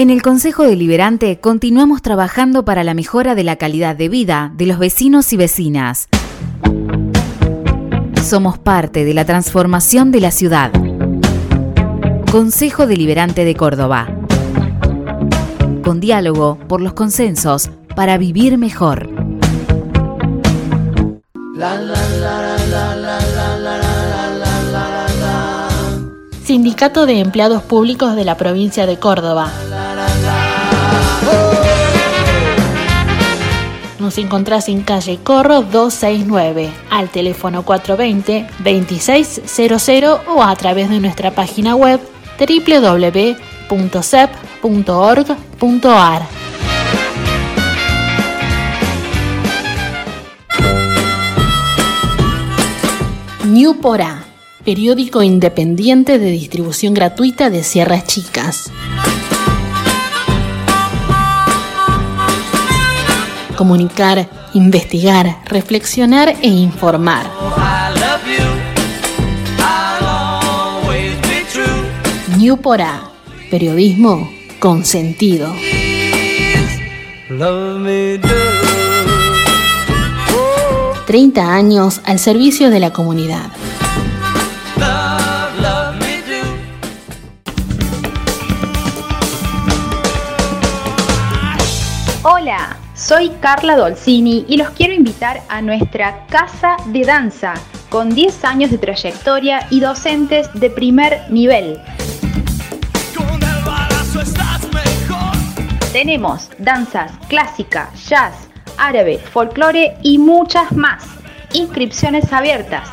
En el Consejo Deliberante continuamos trabajando para la mejora de la calidad de vida de los vecinos y vecinas. Somos parte de la transformación de la ciudad. Consejo Deliberante de Córdoba. Con diálogo por los consensos para vivir mejor. Sindicato de Empleados Públicos de la Provincia de Córdoba. Nos encontrás en calle Corro 269, al teléfono 420-2600 o a través de nuestra página web www.cep.org.ar. New Porá, periódico independiente de distribución gratuita de Sierras Chicas. Comunicar, investigar, reflexionar e informar. New Porá, periodismo con sentido. 30 años al servicio de la comunidad. Hola, soy Carla Dolcini y los quiero invitar a nuestra Casa de Danza, con 10 años de trayectoria y docentes de primer nivel. Tenemos danzas clásica, jazz, árabe, folclore y muchas más. Inscripciones abiertas.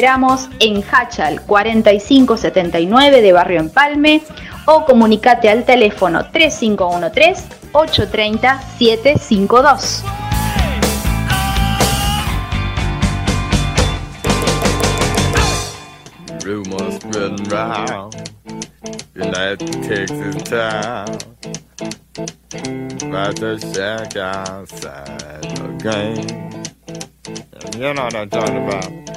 Esperamos en Hachal 4579 de Barrio Empalme o comunicate al teléfono 3513 830 752. Rumors spreading round United Texas town. About to shack outside the game. You know what I'm talking about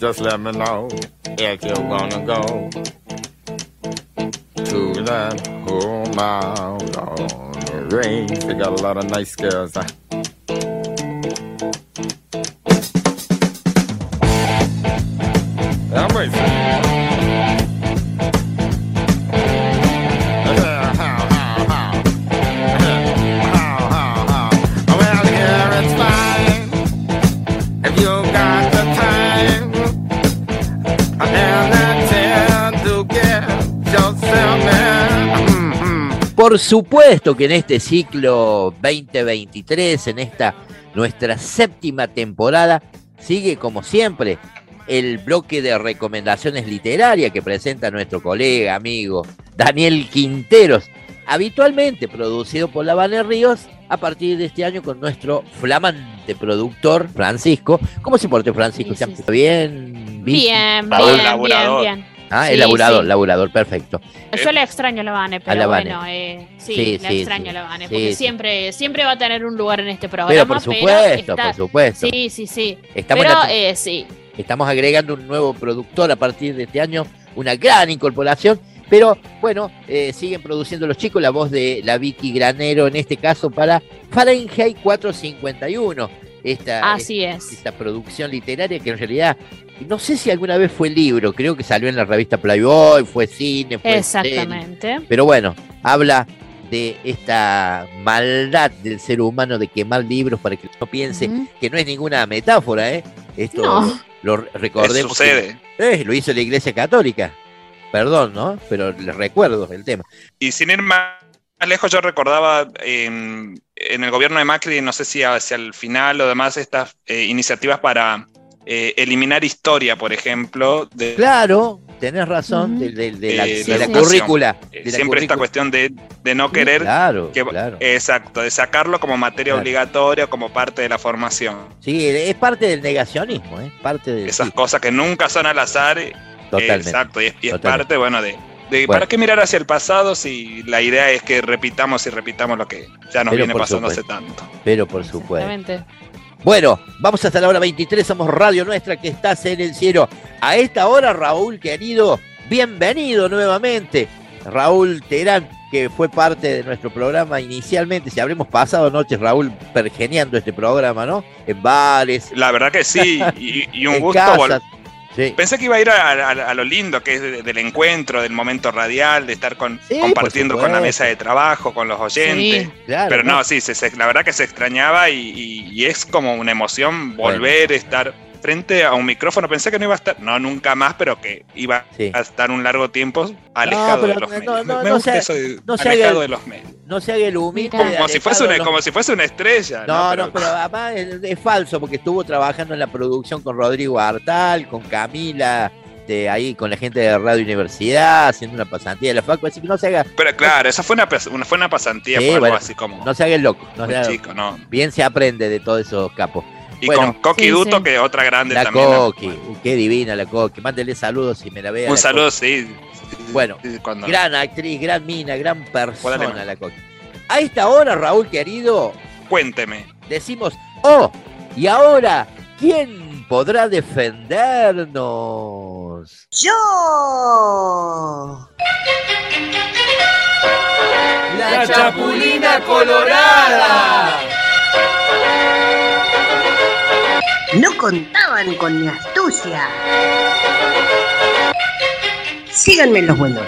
Just let me know if you wanna go To that home out on the range They got a lot of nice girls huh? Por supuesto que en este ciclo 2023, en esta nuestra séptima temporada, sigue como siempre el bloque de recomendaciones literarias que presenta nuestro colega, amigo Daniel Quinteros, habitualmente producido por la Ríos, a partir de este año con nuestro flamante productor Francisco. ¿Cómo se portó Francisco? ¿Se ha puesto bien? Bien, bien, bien, bien. Ah, Sí, el laburador, sí. laburador, perfecto. Yo le extraño a la Vane, pero A la Vane. bueno, eh, sí, Sí, le extraño a la Vane, porque siempre, siempre va a tener un lugar en este programa. Pero por supuesto, está- por supuesto. Sí, sí, sí. Estamos pero la- eh, sí, Estamos agregando un nuevo productor a partir de este año, una gran incorporación. Pero bueno, eh, siguen produciendo los chicos la voz de la Vicky Granero, en este caso para Fahrenheit 451. Esta, así es. esta producción literaria que en realidad no sé si alguna vez fue libro, creo que salió en la revista Playboy, fue cine, fue serie. Exactamente. Pero bueno, habla de esta maldad del ser humano de quemar libros para que no piense que no es ninguna metáfora, ¿eh? Esto No. lo re- recordemos. que- sucede. eh, lo hizo la Iglesia Católica. Perdón, ¿no? Pero les recuerdo el tema. Y sin ir más lejos, yo recordaba en, en el gobierno de Macri, no sé si hacia el final o demás, estas eh, iniciativas para eh, eliminar historia, por ejemplo, de, Claro, tenés razón, de, de- de la, Eh, de la sí. currícula. eh, de la siempre esta cuestión de, de no querer, Claro, que- claro. exacto, de sacarlo como materia Claro. obligatoria, como parte de la formación. Sí, es parte del negacionismo, ¿eh? Parte del. Esas sí, cosas que nunca son al azar. eh, totalmente. Exacto, y es, y es parte, bueno, de, de Bueno. ¿para qué mirar hacia el pasado si la idea es que repitamos y repitamos lo que ya nos Pero viene pasando hace tanto? Pero por supuesto. Bueno, vamos hasta la hora 23, somos Radio Nuestra que estás en el cielo. A esta hora, Raúl querido, bienvenido nuevamente. Raúl Terán, que fue parte de nuestro programa inicialmente, si habremos pasado noches, Raúl, pergeneando este programa, ¿no? En bares, La verdad que sí, y, y un gusto. Sí. Pensé que iba a ir a, a- a lo lindo que es de- del encuentro, del momento radial, de estar con, Sí, compartiendo con la mesa de trabajo, con los oyentes. Sí. Claro, Pero no, sí, se- se- la verdad que se extrañaba y, y- y es como una emoción volver a estar frente a un micrófono. Pensé que no iba a estar, no nunca más, pero que iba Sí. a estar un largo tiempo alejado pero de los medios. no, Me- gusta se- eso de alejado haga- de los medios. No se haga el humilde. Como si, fuese una, los- como si fuese una estrella. No, No, no, pero además es, es falso porque estuvo trabajando en la producción con Rodrigo Artal, con Camila, de ahí con la gente de Radio Universidad, haciendo una pasantía de la Facu, así que no se haga, Pero claro, esa fue una, una- fue una pasantía, Sí, fue algo así como no se haga el loco. no se haga- chico, ¿no? bien se aprende de todos esos capos. Y Bueno, con Coqui sí, Duto, sí. que otra grande La también. Coqui, qué divina la Coqui. Mándele saludos si me la ve. a Un la saludo, sí. Bueno, cuando-. Gran actriz, gran mina, gran persona la Coqui. A esta hora, Raúl querido, Cuénteme. decimos, oh, y ahora, ¿quién podrá defendernos? Yo. La Chapulina Colorada. No contaban con mi astucia. Síganme los buenos.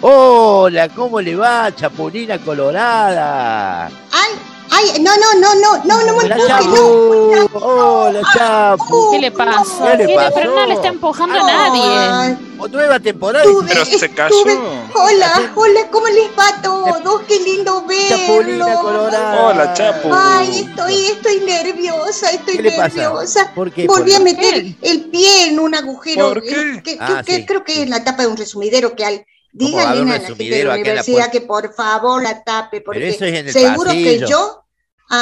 Hola, ¿cómo le va, Chapulina Colorada? Ay, no, no, no, no, no, no me La empujes, no. Hola, Chapu. ¿Qué le pasó? ¿Qué le pasó? Pero no le está empujando a nadie. Oh, Nueva temporada. tuve- Pero se cayó. tuve- Hola, hola, ¿cómo les va a todos? Qué lindo. Colorada. Hola, Chapu. Ay, estoy, estoy nerviosa, estoy ¿Qué le pasa? nerviosa. ¿Por qué? Volví ¿Por a qué? meter el pie en un agujero. ¿Por qué? que- Ah, que- que sí, creo que es la tapa de un resumidero que al. ¿Cómo va a haber Díganle a la gente de la la universidad puerta? que por favor la tape, porque Pero eso es en el seguro pasillo. que yo,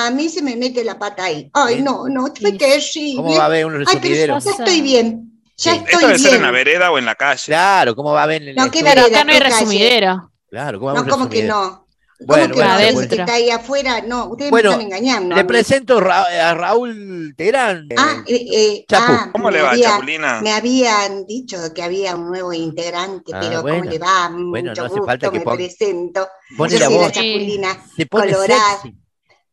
a mí se me mete la pata ahí. Ay, ¿Sí? no, no, fue Sí. terrible. ¿Cómo va a haber un Ay, pero resumidero? ya estoy bien. Ya Sí. Esto estoy debe ser en la bien. vereda o en la calle. Claro, ¿cómo va a haber en el No, qué vereda, acá no hay resumidero. Claro, ¿cómo va a haber No, un ¿cómo que no? Bueno, ¿Cómo que bueno, no? Ese que está ahí afuera, no, ustedes Bueno, me están engañando. Le presento Ra- a Raúl Terán. Ah, eh, eh, eh, Chapu. ah, ¿Cómo le va, había- Chapulina? Me habían dicho que había un nuevo integrante, Ah, pero bueno. ¿cómo le va? Bueno, Mucho no hace gusto, falta que me ponga- presento. pone Yo la soy voz. la chapulina Se pone colorada. sexy.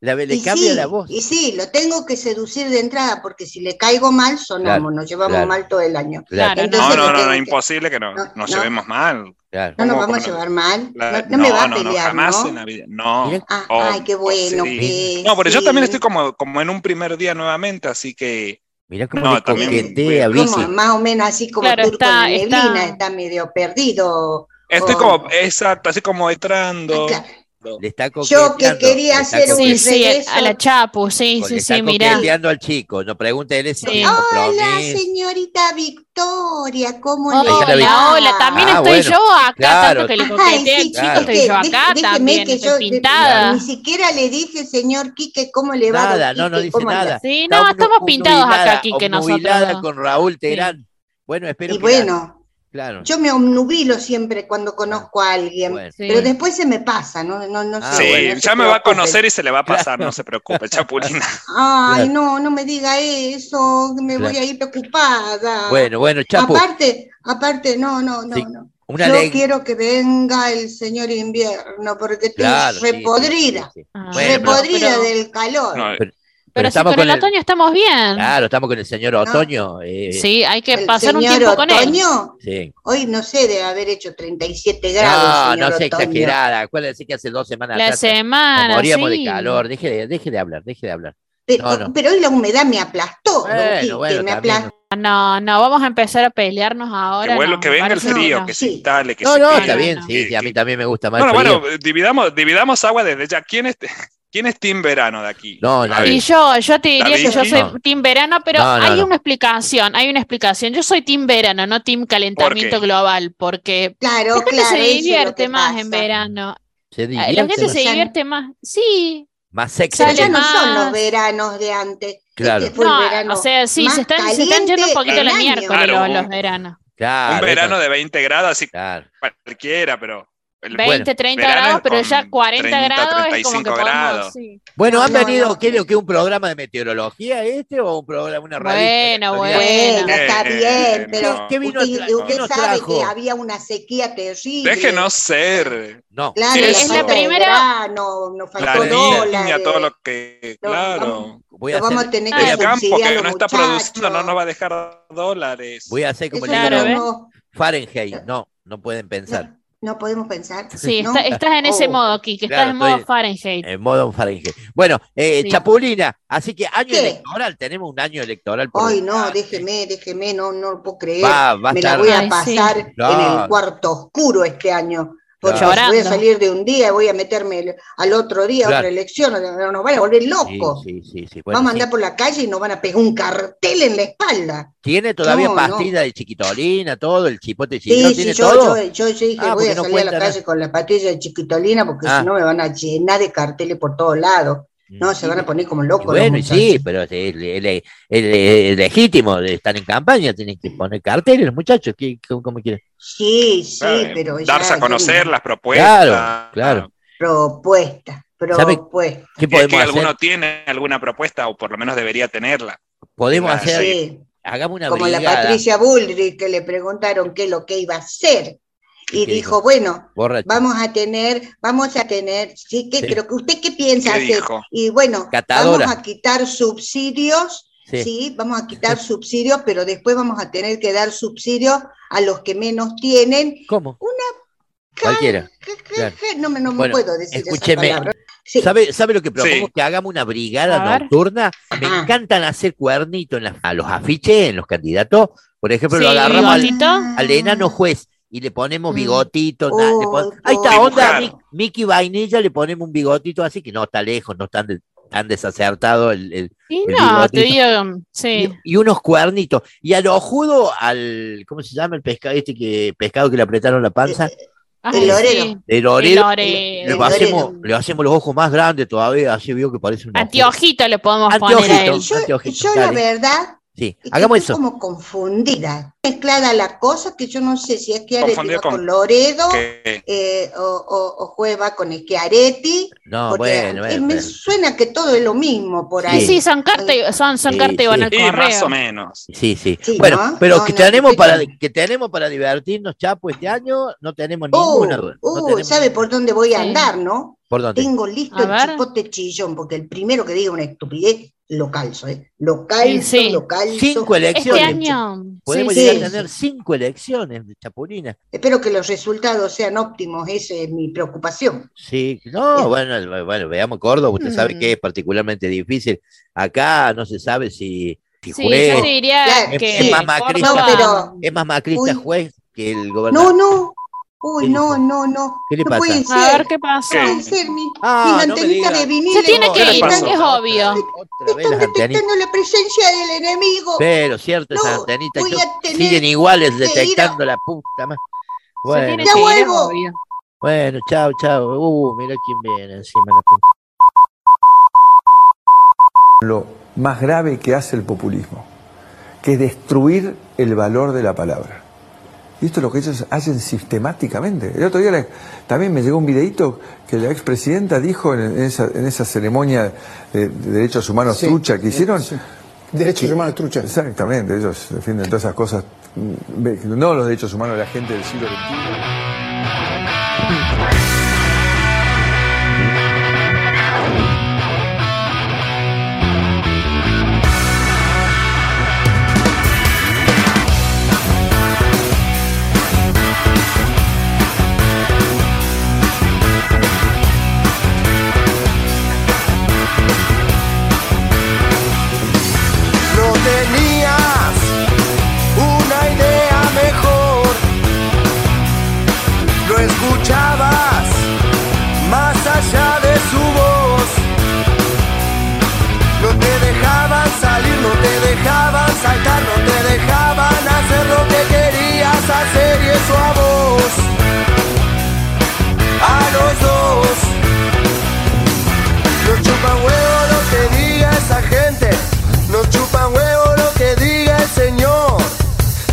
La, le Y cambia sí, la voz. Y sí, lo tengo que seducir de entrada, porque si le caigo mal, sonamos, Claro, nos llevamos claro. mal todo el año. Claro, Entonces No, no, no, no, imposible que no, No, nos no. llevemos mal. claro. No nos ¿Cómo- vamos a llevar mal. La- no, no me va a no, pelear, jamás ¿no? en la vida. No. Ah, Oh, ay, qué bueno sí. que No, pero yo sí. también estoy como, como en un primer día nuevamente, así que Mira cómo No, también- coquetea, Como más o menos así como Claro, turco está- neblina, está- está, medio perdido. estoy Oh. como, exacto, así como entrando. Ah, claro. Le está Yo que quería hacer un Sí, a la Chapu, sí, sí, sí, mirá. al chico. No pregúntele si Sí. Hola, señorita Victoria, ¿cómo le Hola, va? Hola, también Ah, estoy bueno, yo acá, claro. tanto que le coqueteé chico, estoy yo acá también, que estoy yo- pintada. Ni siquiera le dije, señor Quique, ¿cómo le va? Nada, no, no dice nada. Sí, no, estamos pintados acá, Quique, nosotros. con Raúl Terán. Bueno, espero Y que. bueno, Claro. yo me obnubilo siempre cuando conozco a alguien, Bueno. Sí. pero después se me pasa, no, no, no Ah, sé. sí, bueno, no se ya me va a conocer y se le va a pasar, Claro. no se preocupe, Chapulina. Ay, Claro. no, no me diga eso, me voy a ir preocupada. Bueno, bueno, Chapu. Aparte, aparte, no, no, no, Sí, no. Una Yo ley. quiero que venga el señor invierno, porque estoy Claro, sí, sí, repodrida. Ah, Bueno, pero- repodrida pero- del calor. No, Pero, Pero si estamos con el el- otoño estamos bien. Claro, estamos con el señor Otoño. eh, Sí, hay que el pasar un tiempo con él. otoño, sí. hoy no sé, debe haber hecho 37 grados. No, señor no sea otoño. exagerada. Acuérdese que hace dos semanas La atrás semana, nos moríamos sí. de calor. Deje de, deje de hablar, deje de hablar. Pero, No, no. pero hoy la humedad me aplastó, Bueno, bueno, me. No, no, vamos a empezar a pelearnos ahora. que, vuelva- no, que venga el frío, no. que se Sí. instale, que No, se no, está bien, no. sí, sí, a mí también me gusta más Bueno, el frío. bueno, dividamos, dividamos agua desde ya. ¿Quién es, ¿Quién es Team Verano de aquí? No. Y yo, yo te diría que yo soy No. team verano, pero No, no, hay no. una explicación, hay una explicación. Yo soy team verano, no team calentamiento global, porque Claro, la gente claro, se divierte más pasa. en verano. Se La divierte, gente ¿no? se divierte más. Sí, más sexy. Sale ya no son los veranos de antes. Claro. Este el No, o sea, sí, se están, se están yendo un poquito la miércoles Claro. los, los veranos. Claro, un verano eso- de 20 grados, así claro. cualquiera, pero. El 20, 30 verano grados, pero ya 40 30, grados es como que 35 podemos, sí. Bueno, No, ¿han no, venido, no. qué es lo que un programa de meteorología este o un programa, una radio? Bueno, Bueno, Bueno. está Eh, bien, eh, pero. ¿Qué vino usted, sabe trajo? que había una sequía terrible. Déjenos ser. No, Claro, Sí, la es la primera- verano, nos La faltó niña, dólares. todo lo que. No, Claro. voy a vamos a hacer, tener Ah, que El campo no está produciendo no nos va a dejar dólares. voy a hacer como Eso el Fahrenheit. No, no pueden pensar. No podemos pensar. Sí, ¿no? está- estás en ese Oh. modo, Kike, estás Claro, en modo Fahrenheit. En modo Fahrenheit. Bueno, eh, Sí. Chapulina, así que año ¿Qué? electoral, tenemos un año electoral. por Ay, no, déjeme, déjeme, no, no lo puedo creer. Va, va a Me la voy a Ay, sí. pasar en el cuarto oscuro este año. Porque Claro. voy a salir de un día y voy a meterme el- al otro día a Claro. otra elección. Nos van a volver locos. sí, sí, sí. Bueno, Vamos a andar por la calle y nos van a pegar un cartel en la espalda. ¿Tiene todavía No, pastilla de chiquitolina, todo, el chipote sí, ¿Tiene yo, todo? yo, yo, yo dije, Ah, voy a no salir a la calle con la pastilla de chiquitolina porque Ah. si no me van a llenar de carteles por todos lados. No, se van a poner como locos. bueno, sí, pero es, es- es- es- es legítimo de estar en campaña, tienen que poner carteles, los muchachos, ¿qué, cómo, cómo quieren? Sí, sí, Claro, pero ya Darse a conocer no- las propuestas. Claro, claro. Propuesta, ¿Sabe propuesta. ¿Qué podemos que hacer? alguno tiene alguna propuesta, o por lo menos debería tenerla. Podemos Claro, hacer, Sí, hagamos una como la. Patricia Bullrich que le preguntaron qué es lo que iba a hacer. ¿Y dijo, dijo? bueno, borracho. vamos a tener, vamos a tener, sí, que, Sí. pero que usted qué piensa ¿Qué hacer? dijo? Y bueno, Catadora. vamos a quitar subsidios, Sí. sí. vamos a quitar subsidios, pero después vamos a tener que dar subsidios a los que menos tienen. ¿Cómo? Una Cualquiera. Claro. No, me- no me Bueno, puedo decir escúcheme. esa palabra. Sí. ¿Sabe, ¿Sabe lo que propongo? Sí. Que hagamos una brigada nocturna. Me Ajá. encantan hacer cuernitos en las- a los afiches, en los candidatos. Por ejemplo, lo Sí, agarramos al, al enano juez y le ponemos Mm. bigotito. na- le pon- Uy, Ahí está, onda, Dibujar. Mi- Mickey Vainilla, le ponemos un bigotito así que no está lejos, no está tan, tan desacertado el, el- Y el no, te digo, sí. y, y unos cuernitos. Y a lo judo, al, ¿cómo se llama el pescado este que, pescado que le apretaron la panza? Ay, el lorero. sí. El El orero. Le El hacemos, lorero. le hacemos los ojos más grandes todavía, así veo que parece un ojo. Anteojito le podemos Anteojito. poner a él. Yo, yo la verdad Sí, hagamos estoy eso. como confundida, mezclada la cosa que yo no sé si es que Areti Confundida va con, con- Loredo eh, o, o, o Juez va con Schiaretti, No, porque bueno, eh, bueno, me pero- suena que todo es lo mismo por Sí, ahí. sí, son cartas y- son, son Sí, cartas y van sí. al y más correo. o menos. Sí, sí. Sí, bueno, ¿no? pero No, que no, tenemos para que tenemos para divertirnos, Chapo, este año no tenemos Uh, ninguna. no uh, tenemos ¿sabe ninguna. por dónde voy a Sí. andar, no? ¿Por dónde? Tengo listo el chipote chillón, porque el primero que diga una estupidez, lo calzo, ¿eh? Lo calzo, Sí, sí. lo calzo. Cinco Este elecciones. año. Podemos sí, llegar sí. a tener cinco elecciones de Chapulina. Espero que los resultados sean óptimos, esa es mi preocupación. Sí, no, bueno, bueno, veamos Córdoba, usted sabe Mm. que es particularmente difícil. Acá no se sabe si, si Sí, juez, yo diría Claro, que es más macrista. No, pero- es más macrista Uy. juez que el No, gobernador. no. Uy, ¿Qué no, no, no. ¿Qué le no pasa? puede A ver ser. qué. ¿Qué? No puede ser. Mi, Ah, mis antenitas de vinil Se tiene que ir, es obvio. Otra Están antenitas. detectando la presencia del enemigo. Pero cierto, esas No, antenitas voy yo- a tener siguen iguales a- detectando la puta más. Se Bueno, tiene Ya que ir, es vuelvo. obvio. bueno, chao, chao. Uh, mira quién viene encima de la puta. lo más grave que hace el populismo, que es destruir el valor de la palabra. Y esto es lo que ellos hacen sistemáticamente. El otro día también me llegó un videito que la expresidenta dijo en, en esa, en esa ceremonia de, de derechos humanos Sí, trucha que hicieron. sí. Derechos que- humanos trucha. Exactamente, ellos defienden todas esas cosas, mm, no los derechos humanos de la gente del siglo XXI. saltar, no te dejaban hacer lo que querías hacer y eso a vos, a los dos. No chupan huevo lo que diga esa gente, no chupan huevo lo que diga el Señor.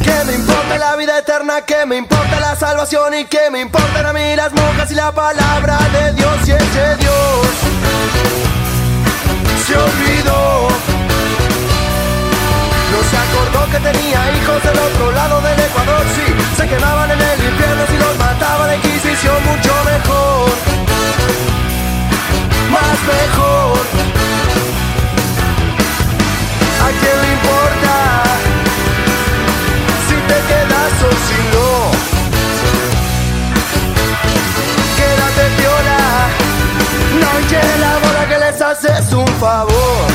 Que me importa la vida eterna, que me importa la salvación y que me importan a mí las monjas y la palabra de Dios y ese Dios se olvidó. Se acordó que tenía hijos del otro lado del Ecuador, sí, se quemaban en el infierno si los mataba la Inquisición mucho mejor, más mejor. ¿A quién le importa si te quedas o si no? Quédate piola, no hinches la bola que les haces un favor.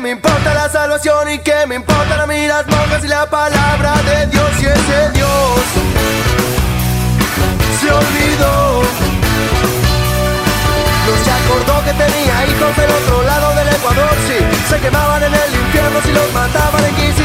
Me importa la salvación y que me importa la miras monjas y la palabra de Dios? Y ese Dios se olvidó. No se acordó que tenía hijos del otro lado del Ecuador, sí. Se quemaban en el infierno si los mataban en 15